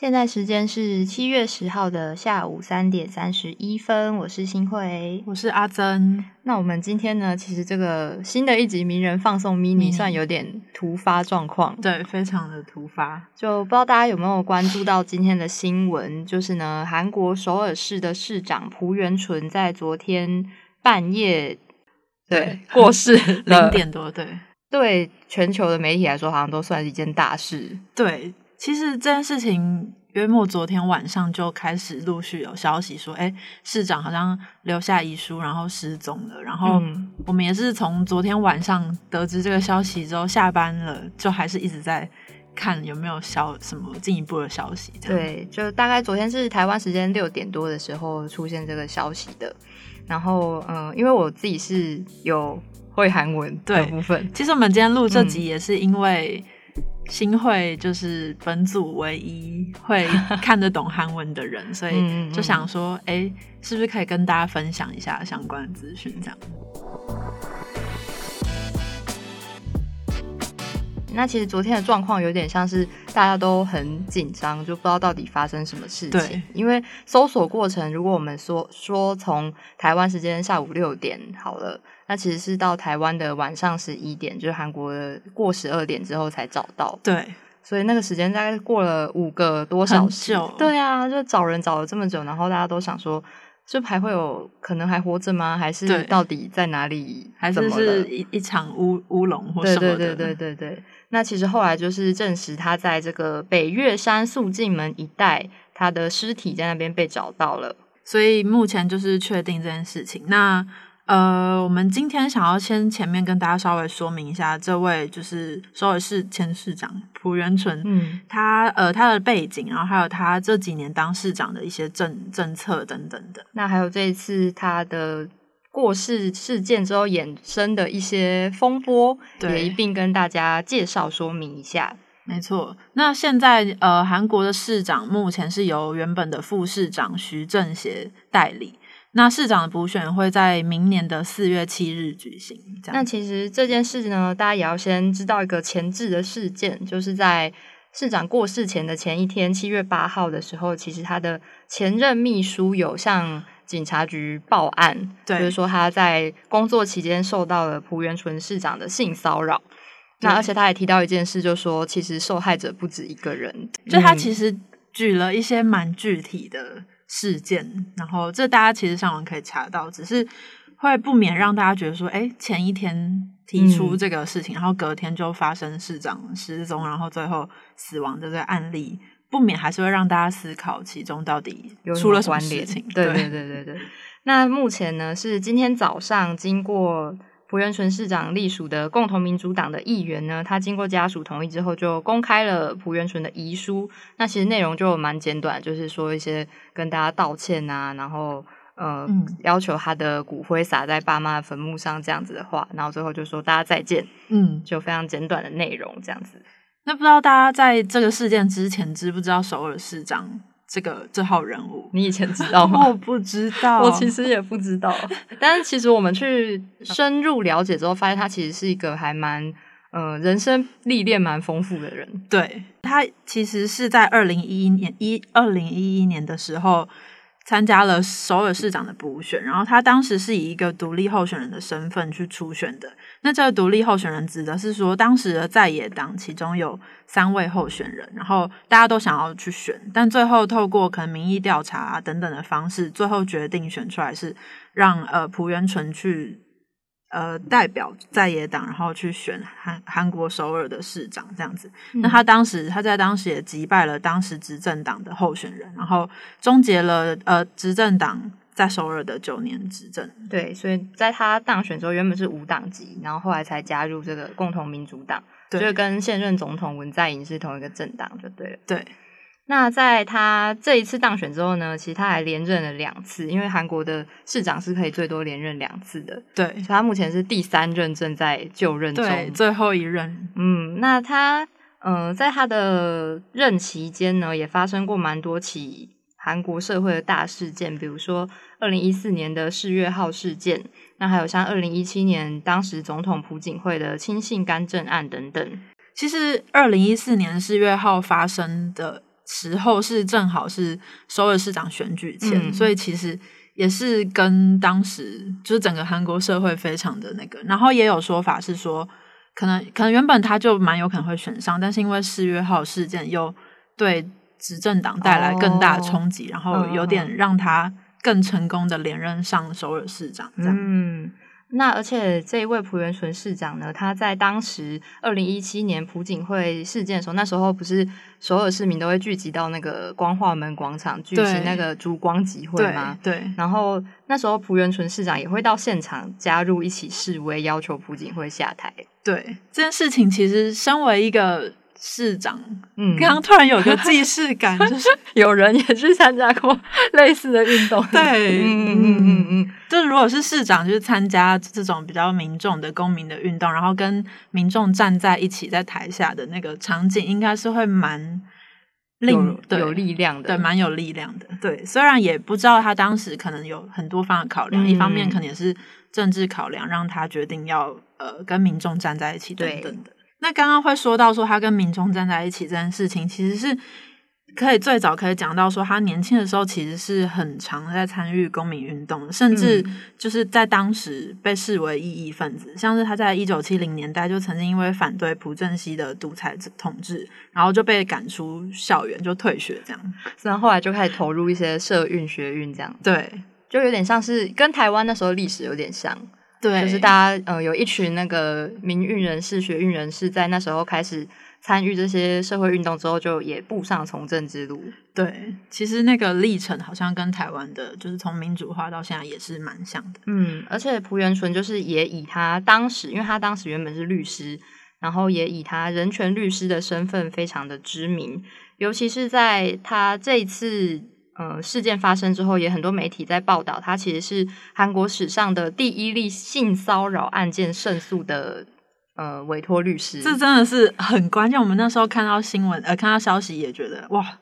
现在时间是七月十号的下午三点三十一分，我是新慧，我是阿珍。那我们今天呢，其实这个新的一集名人放送 mini 算有点突发状况，对，非常的突发。就不知道大家有没有关注到今天的新闻，就是呢，韩国首尔市的市长朴元淳在昨天半夜对过世，零点多，对，对全球的媒体来说，好像都算是一件大事，对。其实这件事情约莫昨天晚上就开始陆续有消息说，哎，市长好像留下遗书，然后失踪了。然后我们也是从昨天晚上得知这个消息之后，下班了就还是一直在看有没有消什么进一步的消息。对，就大概昨天是台湾时间六点多的时候出现这个消息的。然后，嗯，因为我自己是有会韩文的部分，其实我们今天录这集也是因为。新会就是本组唯一会看得懂韩文的人，所以就想说，哎，是不是可以跟大家分享一下相关的资讯？这样。那其实昨天的状况有点像是大家都很紧张，就不知道到底发生什么事情。因为搜索过程，如果我们说说从台湾时间下午六点好了，那其实是到台湾的晚上十一点，就是韩国的过十二点之后才找到。对，所以那个时间大概过了五个多小时。对啊，就找人找了这么久，然后大家都想说。这还会有可能还活着吗？还是到底在哪里？还是是一一场乌乌龙或什么的？对对对对对对。那其实后来就是证实，他在这个北岳山肃静门一带，他的尸体在那边被找到了。所以目前就是确定这件事情。那。呃，我们今天想要先前面跟大家稍微说明一下，这位就是首尔市前市长朴元淳，嗯，他呃他的背景，然后还有他这几年当市长的一些政政策等等的。那还有这一次他的过世事件之后衍生的一些风波，也一并跟大家介绍说明一下。没错，那现在呃韩国的市长目前是由原本的副市长徐正协代理。那市长的补选会在明年的四月七日举行。那其实这件事呢，大家也要先知道一个前置的事件，就是在市长过世前的前一天，七月八号的时候，其实他的前任秘书有向警察局报案，就是说他在工作期间受到了朴元淳市长的性骚扰。那而且他也提到一件事，就说其实受害者不止一个人，就他其实举了一些蛮具体的。事件，然后这大家其实上网可以查到，只是会不免让大家觉得说，哎，前一天提出这个事情，然后隔天就发生市长失踪，然后最后死亡的这个案例，不免还是会让大家思考其中到底出了什么事情。对对对对对。那目前呢是今天早上经过。朴元淳市长隶属的共同民主党的议员呢，他经过家属同意之后，就公开了朴元淳的遗书。那其实内容就蛮简短，就是说一些跟大家道歉啊，然后呃要求他的骨灰撒在爸妈的坟墓上这样子的话，然后最后就说大家再见。嗯，就非常简短的内容这样子。那不知道大家在这个事件之前知不知道首尔市长？这个这号人物，你以前知道吗？我不知道，我其实也不知道。但是其实我们去深入了解之后，发现他其实是一个还蛮呃人生历练蛮丰富的人。对他其实是在二零一一年一二零一一年的时候。参加了首尔市长的补选，然后他当时是以一个独立候选人的身份去初选的。那这个独立候选人指的是说，当时的在野党其中有三位候选人，然后大家都想要去选，但最后透过可能民意调查啊等等的方式，最后决定选出来是让呃朴元淳去。呃，代表在野党，然后去选韩韩国首尔的市长这样子。那他当时他在当时也击败了当时执政党的候选人，然后终结了呃执政党在首尔的九年执政。对，所以在他当选之后，原本是无党籍，然后后来才加入这个共同民主党，就跟现任总统文在寅是同一个政党，就对了。对。那在他这一次当选之后呢，其实他还连任了两次，因为韩国的市长是可以最多连任两次的。对，所以他目前是第三任正在就任中，最后一任。嗯，那他嗯，在他的任期间呢，也发生过蛮多起韩国社会的大事件，比如说二零一四年的世越号事件，那还有像二零一七年当时总统朴槿惠的亲信干政案等等。其实二零一四年世越号发生的。时候是正好是首尔市长选举前，嗯。所以其实也是跟当时就是整个韩国社会非常的那个，然后也有说法是说，可能可能原本他就蛮有可能会选上，但是因为四月号事件又对执政党带来更大的冲击，然后有点让他更成功的连任上首尔市长这样。嗯，那而且这一位朴元淳市长呢，他在当时二零一七年朴槿惠事件的时候，那时候不是所有市民都会聚集到那个光化门广场举行那个烛光集会对吗？对然后那时候朴元淳市长也会到现场加入一起示威，要求朴槿惠下台。对，这件事情其实身为一个市长，嗯，刚刚突然有个既视感，就是 有人也去参加过类似的运动。对，嗯嗯嗯嗯就是如果是市长，就是参加这种比较民众的公民的运动，然后跟民众站在一起在台下的那个场景，应该是会蛮令有有力量的，对，蛮有力量的。对，虽然也不知道他当时可能有很多方的考量，一方面嗯可能也是政治考量，让他决定要呃跟民众站在一起等等的。那刚刚会说到说他跟民众站在一起这件事情，其实是可以最早可以讲到说他年轻的时候其实是很常在参与公民运动的，甚至嗯就是在当时被视为异议分子，像是他在一九七零年代就曾经因为反对朴正熙的独裁统治，然后就被赶出校园，就退学这样。然后后来就开始投入一些社运、学运这样。对就有点像是跟台湾那时候历史有点像，对，就是大家呃有一群那个民运人士、学运人士，在那时候开始参与这些社会运动之后，就也步上从政之路。对，其实那个历程好像跟台湾的，就是从民主化到现在也是蛮像的。嗯，而且朴元淳就是也以他当时，因为他当时原本是律师，然后也以他人权律师的身份非常的知名，尤其是在他这一次。呃，事件发生之后，也很多媒体在报道，他其实是韩国史上的第一例性骚扰案件胜诉的呃委托律师。这真的是很关键。我们那时候看到新闻，呃，看到消息也觉得哇，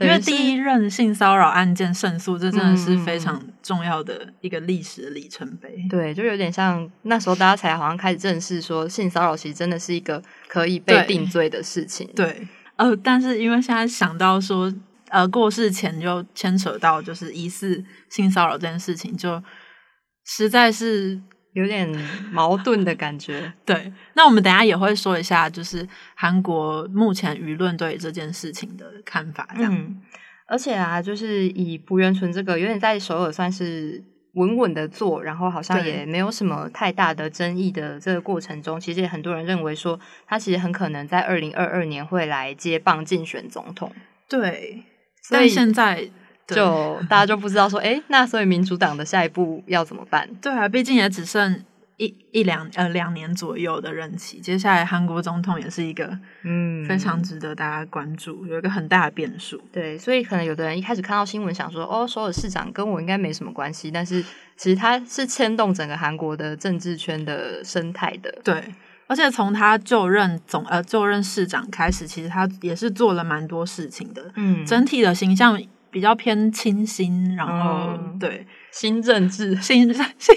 因为第一任性骚扰案件胜诉，这真的是非嗯常重要的一个历史里程碑。对，就有点像那时候大家才好像开始正视说性骚扰其实真的是一个可以被定罪的事情。对，呃，但是因为现在想到说，呃，过世前就牵扯到就是疑似性骚扰这件事情，就实在是有点矛盾的感觉。对。那我们等下也会说一下，就是韩国目前舆论对这件事情的看法，这样。嗯，而且啊，就是以朴元淳这个有点在首尔算是稳稳的做，然后好像也没有什么太大的争议的这个过程中，其实也很多人认为说他其实很可能在二零二二年会来接棒竞选总统。对，所以但现在 就大家就不知道说，诶，那所以民主党的下一步要怎么办？对啊，毕竟也只剩一一两呃两年左右的任期，接下来韩国总统也是一个嗯非常值得大家关注，有一个很大的变数。对，所以可能有的人一开始看到新闻，想说哦，所有市长跟我应该没什么关系，但是其实他是牵动整个韩国的政治圈的生态的。对，而且从他就任总呃就任市长开始，其实他也是做了蛮多事情的，嗯，整体的形象比较偏清新，然后、嗯对新政治，新 新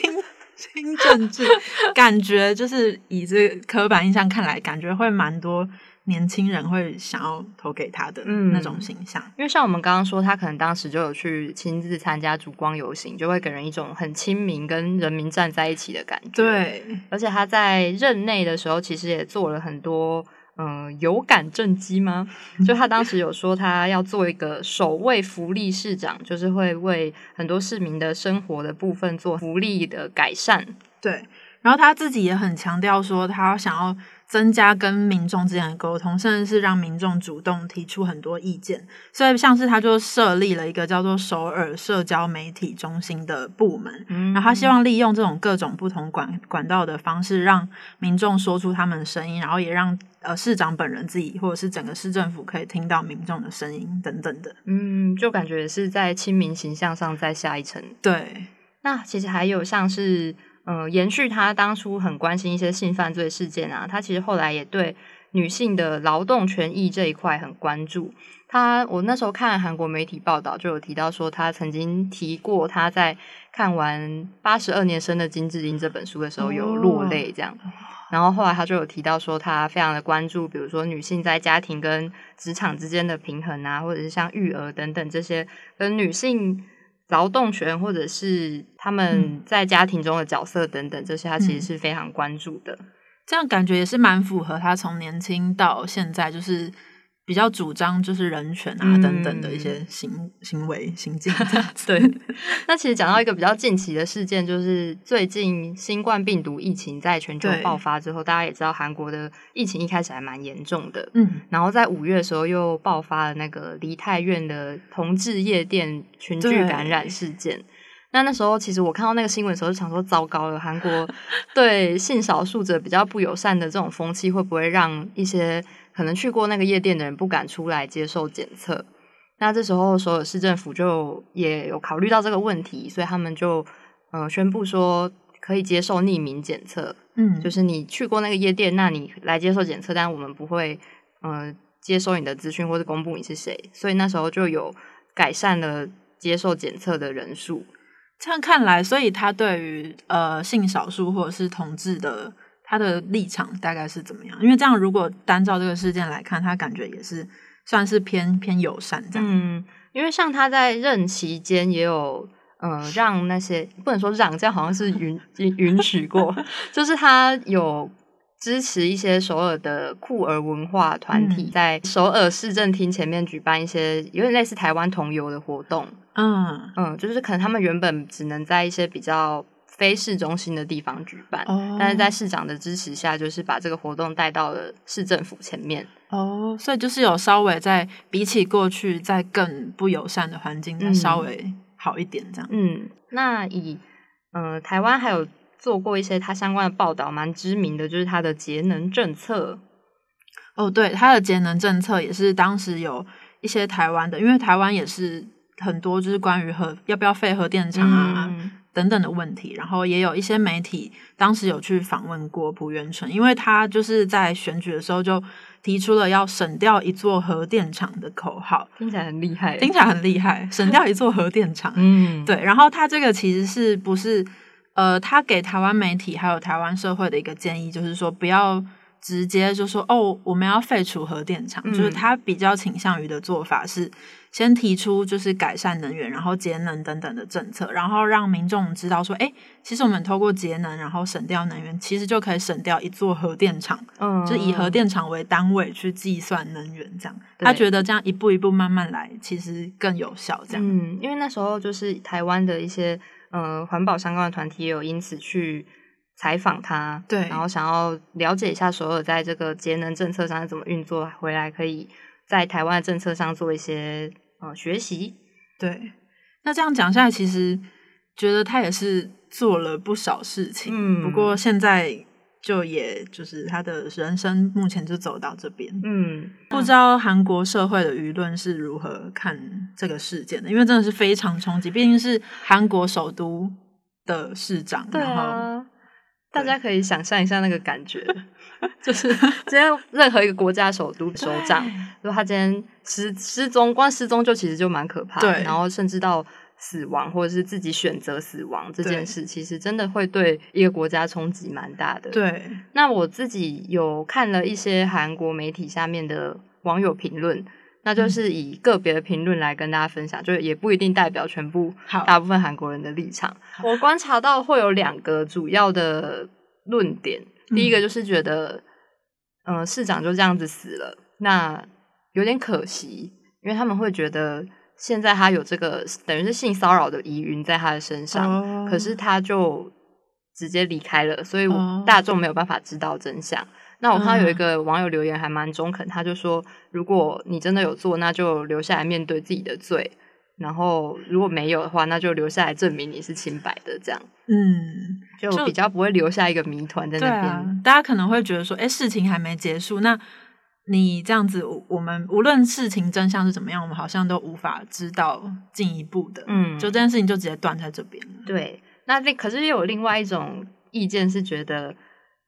新政治，感觉就是以这个刻板印象看来，感觉会蛮多年轻人会想要投给他的嗯那种形象。因为像我们刚刚说，他可能当时就有去亲自参加烛光游行，就会给人一种很亲民、跟人民站在一起的感觉。，对，而且他在任内的时候，其实也做了很多。嗯，有感政绩吗？就他当时有说，他要做一个首位福利市长，就是会为很多市民的生活的部分做福利的改善。对，然后他自己也很强调说，他想要增加跟民众之间的沟通，甚至是让民众主动提出很多意见。所以，像是他就设立了一个叫做首尔社交媒体中心的部门，嗯然后他希望利用这种各种不同管管道的方式，让民众说出他们的声音，然后也让呃市长本人自己或者是整个市政府可以听到民众的声音等等的。嗯，就感觉是在亲民形象上再下一层。对，那其实还有像是，呃，延续他当初很关心一些性犯罪事件啊，他其实后来也对女性的劳动权益这一块很关注。他我那时候看韩国媒体报道，就有提到说，他曾经提过他在看完《八十二年生的金智英》这本书的时候有落泪，这样。然后后来他就有提到说，他非常的关注，比如说女性在家庭跟职场之间的平衡啊，或者是像育儿等等这些跟女性劳动权或者是他们在家庭中的角色等等这些，他其实是非常关注的。这样感觉也是蛮符合他从年轻到现在就是。比较主张就是人权啊等等的一些行行为行径，对。那其实讲到一个比较近期的事件，就是最近新冠病毒疫情在全球爆发之后，大家也知道韩国的疫情一开始还蛮严重的，嗯。然后在五月的时候又爆发了那个梨泰院的同志夜店群聚感染事件。那那时候其实我看到那个新闻的时候，就想说糟糕了，韩国 对性少数者比较不友善的这种风气，会不会让一些可能去过那个夜店的人不敢出来接受检测？那这时候所有市政府就也有考虑到这个问题，所以他们就呃宣布说可以接受匿名检测。嗯，就是你去过那个夜店，那你来接受检测，但我们不会呃接收你的资讯或者公布你是谁。所以那时候就有改善了接受检测的人数。这样看来，所以他对于呃性少数或者是同志的他的立场大概是怎么样？因为这样如果单照这个事件来看，他感觉也是算是偏偏友善这样。嗯，因为像他在任期间也有呃让那些不能说让，这样好像是允允许过，就是他有。支持一些首尔的酷儿文化团体，在首尔市政厅前面举办一些有点类似台湾同游的活动。嗯嗯，就是可能他们原本只能在一些比较非市中心的地方举办，但是在市长的支持下，就是把这个活动带到了市政府前面。哦，所以就是有稍微在比起过去在更不友善的环境，再稍微好一点这样。嗯，那以呃台湾还有。做过一些它相关的报道，蛮知名的，就是它的节能政策。哦，对，它的节能政策也是当时有一些台湾的，因为台湾也是很多就是关于核要不要废核电厂啊等等的问题，然后也有一些媒体当时有去访问过朴元淳，因为他就是在选举的时候就提出了要省掉一座核电厂的口号，听起来很厉害，听起来很厉害，省掉一座核电厂，嗯，对，然后他这个其实是不是？呃，他给台湾媒体还有台湾社会的一个建议，就是说不要直接就说哦，我们要废除核电厂。就是他比较倾向于的做法是，先提出就是改善能源，然后节能等等的政策，然后让民众知道说，哎，其实我们透过节能，然后省掉能源，其实就可以省掉一座核电厂。嗯，就以核电厂为单位去计算能源，这样他觉得这样一步一步慢慢来，其实更有效。这样，嗯，因为那时候就是台湾的一些。呃，环保相关的团体也有因此去采访他，对，然后想要了解一下所有在这个节能政策上是怎么运作，回来可以在台湾的政策上做一些呃学习。对，那这样讲下来，其实觉得他也是做了不少事情，嗯，不过现在。就也就是他的人生目前就走到这边，嗯，不知道韩国社会的舆论是如何看这个事件的，因为真的是非常冲击，毕竟是韩国首都的市长，对啊，大家可以想象一下那个感觉，就是 今天任何一个国家首都首长，如果他今天失失踪，光失踪就其实就蛮可怕，对，然后甚至到。死亡或者是自己选择死亡这件事，其实真的会对一个国家冲击蛮大的。对，那我自己有看了一些韩国媒体下面的网友评论，那就是以个别的评论来跟大家分享，就也不一定代表全部大部分韩国人的立场。我观察到会有两个主要的论点，第一个就是觉得，嗯，市长就这样子死了，那有点可惜，因为他们会觉得。现在他有这个等于是性骚扰的疑云在他的身上，可是他就直接离开了，所以大众没有办法知道真相。那我看到有一个网友留言还蛮中肯，他就说：如果你真的有做，那就留下来面对自己的罪；然后如果没有的话，那就留下来证明你是清白的。这样，嗯，就比较不会留下一个谜团在那边。大家可能会觉得说：哎，事情还没结束，那。你这样子，我们无论事情真相是怎么样，我们好像都无法知道进一步的。嗯，就这件事情就直接断在这边了。对，那那可是又有另外一种意见是觉得，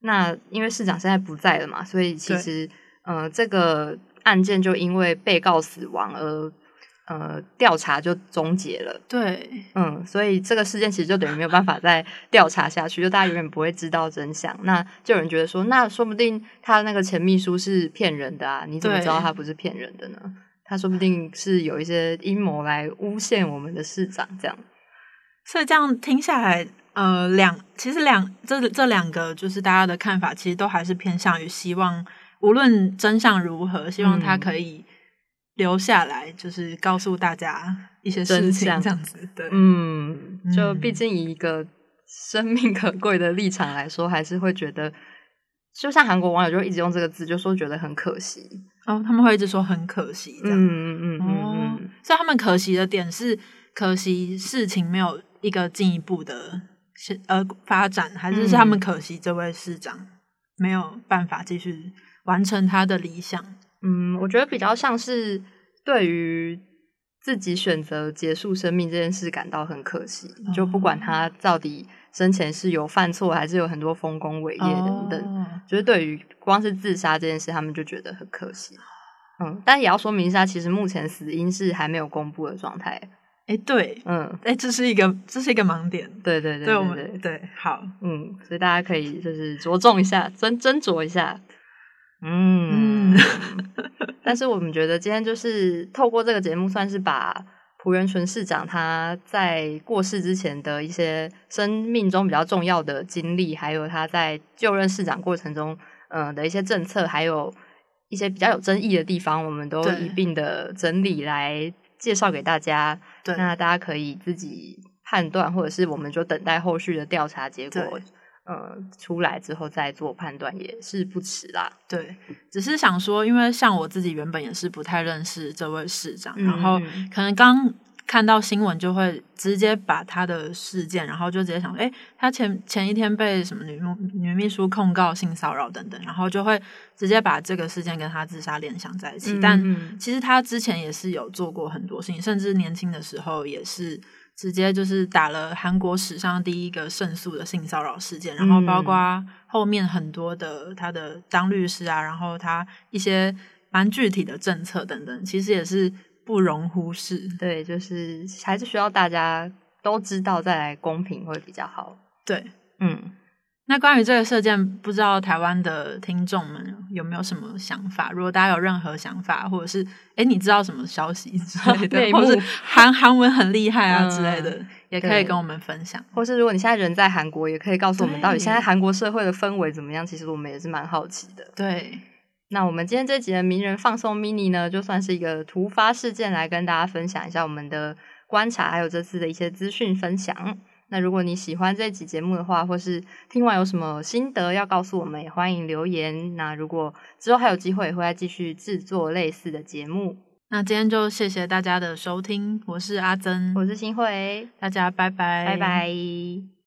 那因为市长现在不在了嘛，所以其实呃，这个案件就因为被告死亡而呃调查就终结了。对，嗯，所以这个事件其实就等于没有办法再调查下去，就大家永远不会知道真相。那就有人觉得说，那说不定他那个前秘书是骗人的啊？你怎么知道他不是骗人的呢？他说不定是有一些阴谋来诬陷我们的市长，这样。所以这样听下来，呃，两其实两这这两个就是大家的看法，其实都还是偏向于希望，无论真相如何，希望他可以留下来，就是告诉大家一些事情，这样子。对，嗯，就毕竟以一个生命可贵的立场来说，还是会觉得，就像韩国网友就一直用这个字，就说觉得很可惜。哦，他们会一直说很可惜，这样。嗯嗯嗯嗯嗯。所以他们可惜的点是，可惜事情没有。一个进一步的呃发展，还是是他们可惜这位市长没有办法继续完成他的理想。嗯，我觉得比较像是对于自己选择结束生命这件事感到很可惜。就不管他到底生前是有犯错，还是有很多丰功伟业等等，就是对于光是自杀这件事，他们就觉得很可惜。嗯，但也要说明一下，其实目前死因是还没有公布的状态。哎，对，嗯，哎，这是一个，这是一个盲点，对对对，对我们对，好，嗯，所以大家可以就是着重一下，斟斟酌一下，嗯，但是我们觉得今天就是透过这个节目，算是把朴元淳市长他在过世之前的一些生命中比较重要的经历，还有他在就任市长过程中，嗯的一些政策，还有一些比较有争议的地方，我们都一并的整理来。介绍给大家，那大家可以自己判断，或者是我们就等待后续的调查结果，呃，出来之后再做判断也是不迟啦。对，只是想说，因为像我自己原本也是不太认识这位市长，然后可能刚。看到新闻就会直接把他的事件，然后就直接想，哎，他前前一天被什么女女秘书控告性骚扰等等，然后就会直接把这个事件跟他自杀联想在一起。但其实他之前也是有做过很多事情，甚至年轻的时候也是直接就是打了韩国史上第一个胜诉的性骚扰事件，然后包括后面很多的他的当律师啊，然后他一些蛮具体的政策等等，其实也是。不容忽视，对，就是还是需要大家都知道，再来公平会比较好。对，嗯，那关于这个事件，不知道台湾的听众们有没有什么想法？如果大家有任何想法，或者是哎，你知道什么消息之类的，或者是韩韩文很厉害啊之类的，也可以跟我们分享。或是如果你现在人在韩国，也可以告诉我们，到底现在韩国社会的氛围怎么样？其实我们也是蛮好奇的。对。那我们今天这集的名人放送 mini 呢，就算是一个突发事件来跟大家分享一下我们的观察，还有这次的一些资讯分享。那如果你喜欢这集节目的话，或是听完有什么心得要告诉我们，也欢迎留言。那如果之后还有机会，会再继续制作类似的节目。那今天就谢谢大家的收听，我是阿珍，我是新慧，大家拜拜，拜拜。